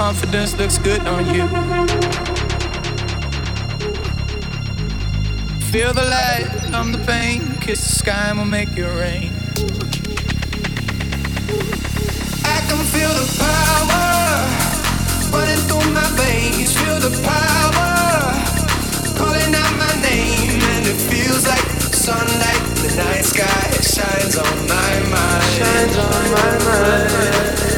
confidence looks good on you. Feel the light, numb the pain, kiss the sky and we'll make it rain. I can feel the power running through my veins, feel the power calling out my name, and it feels like sunlight the night sky shines on my mind. Shines on my mind.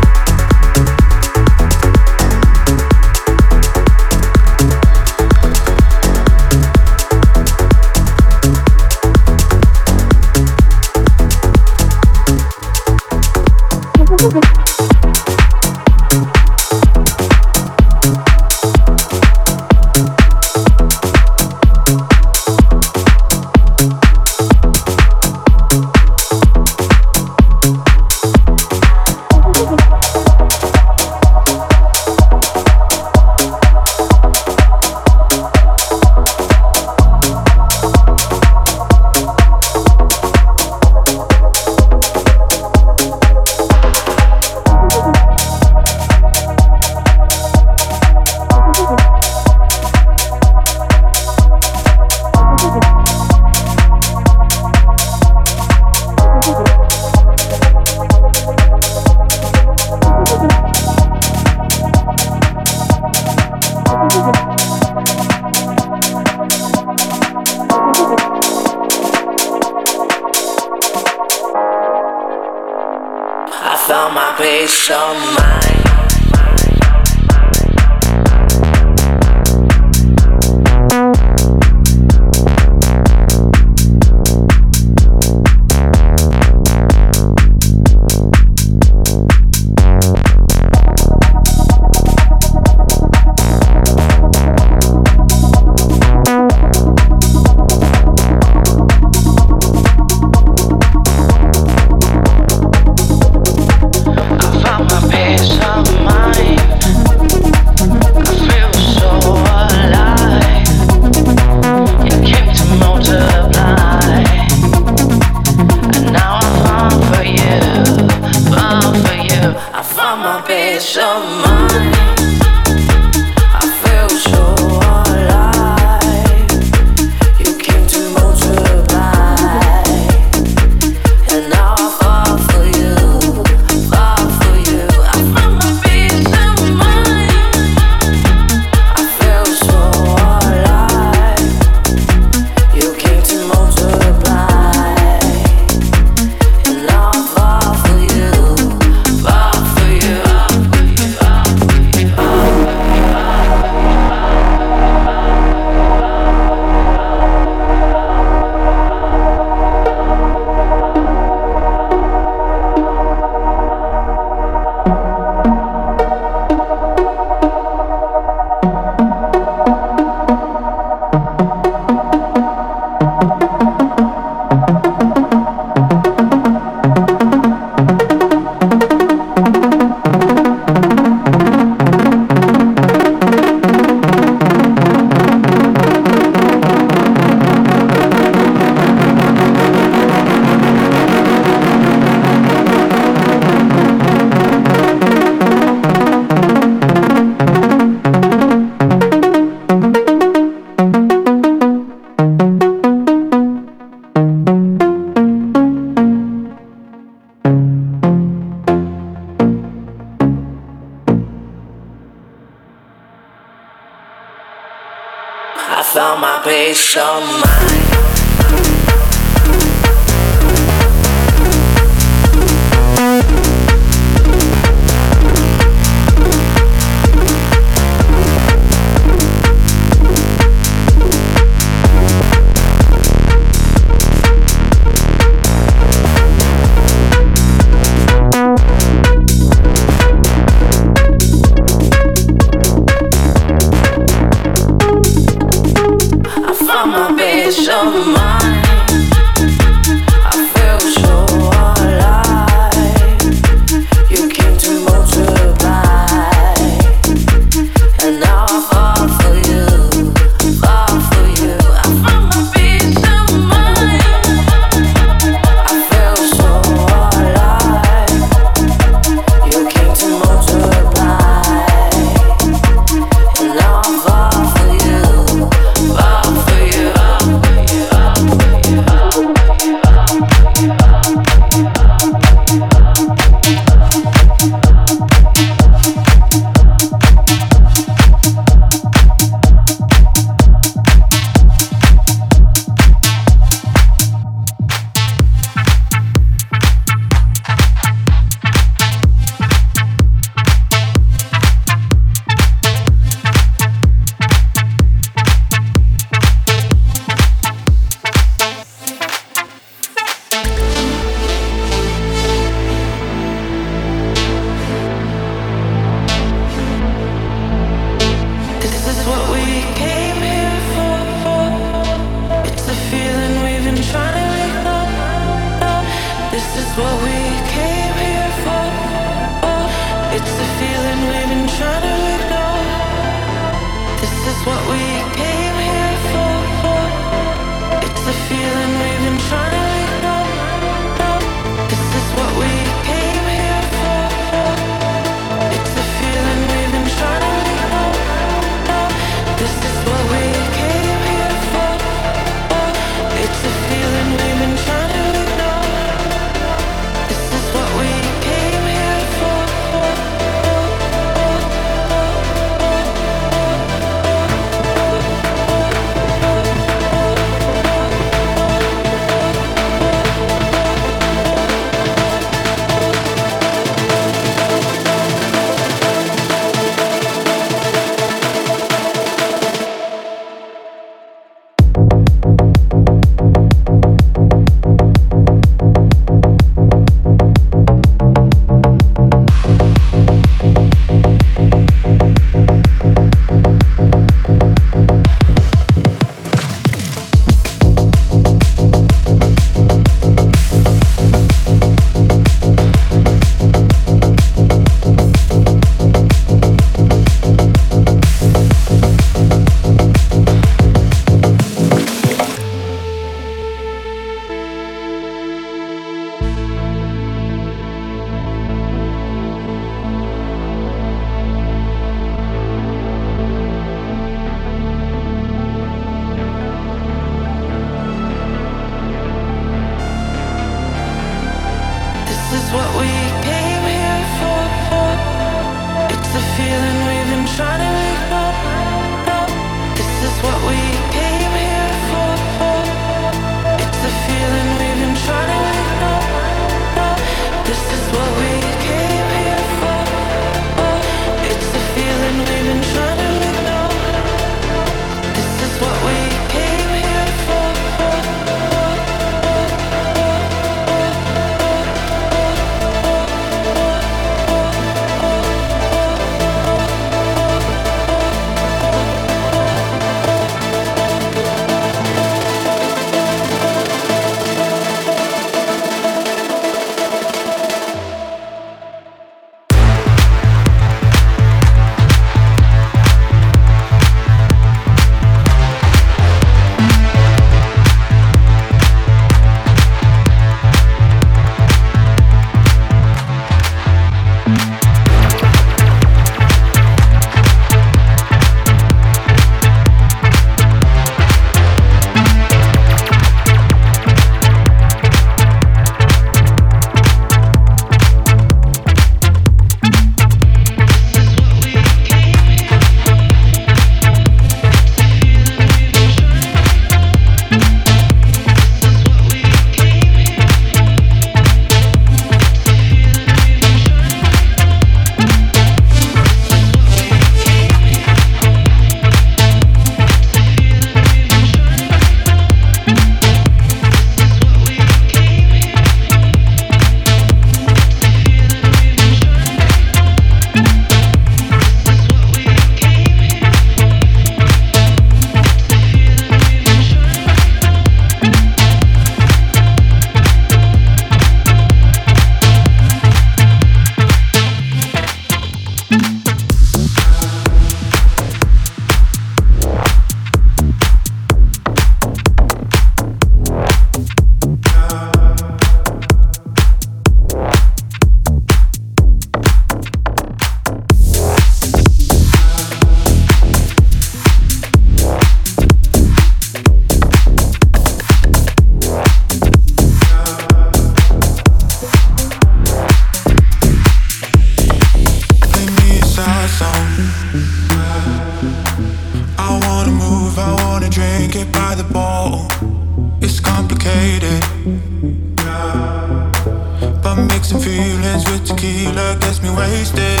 Tequila gets me wasted.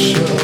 pressure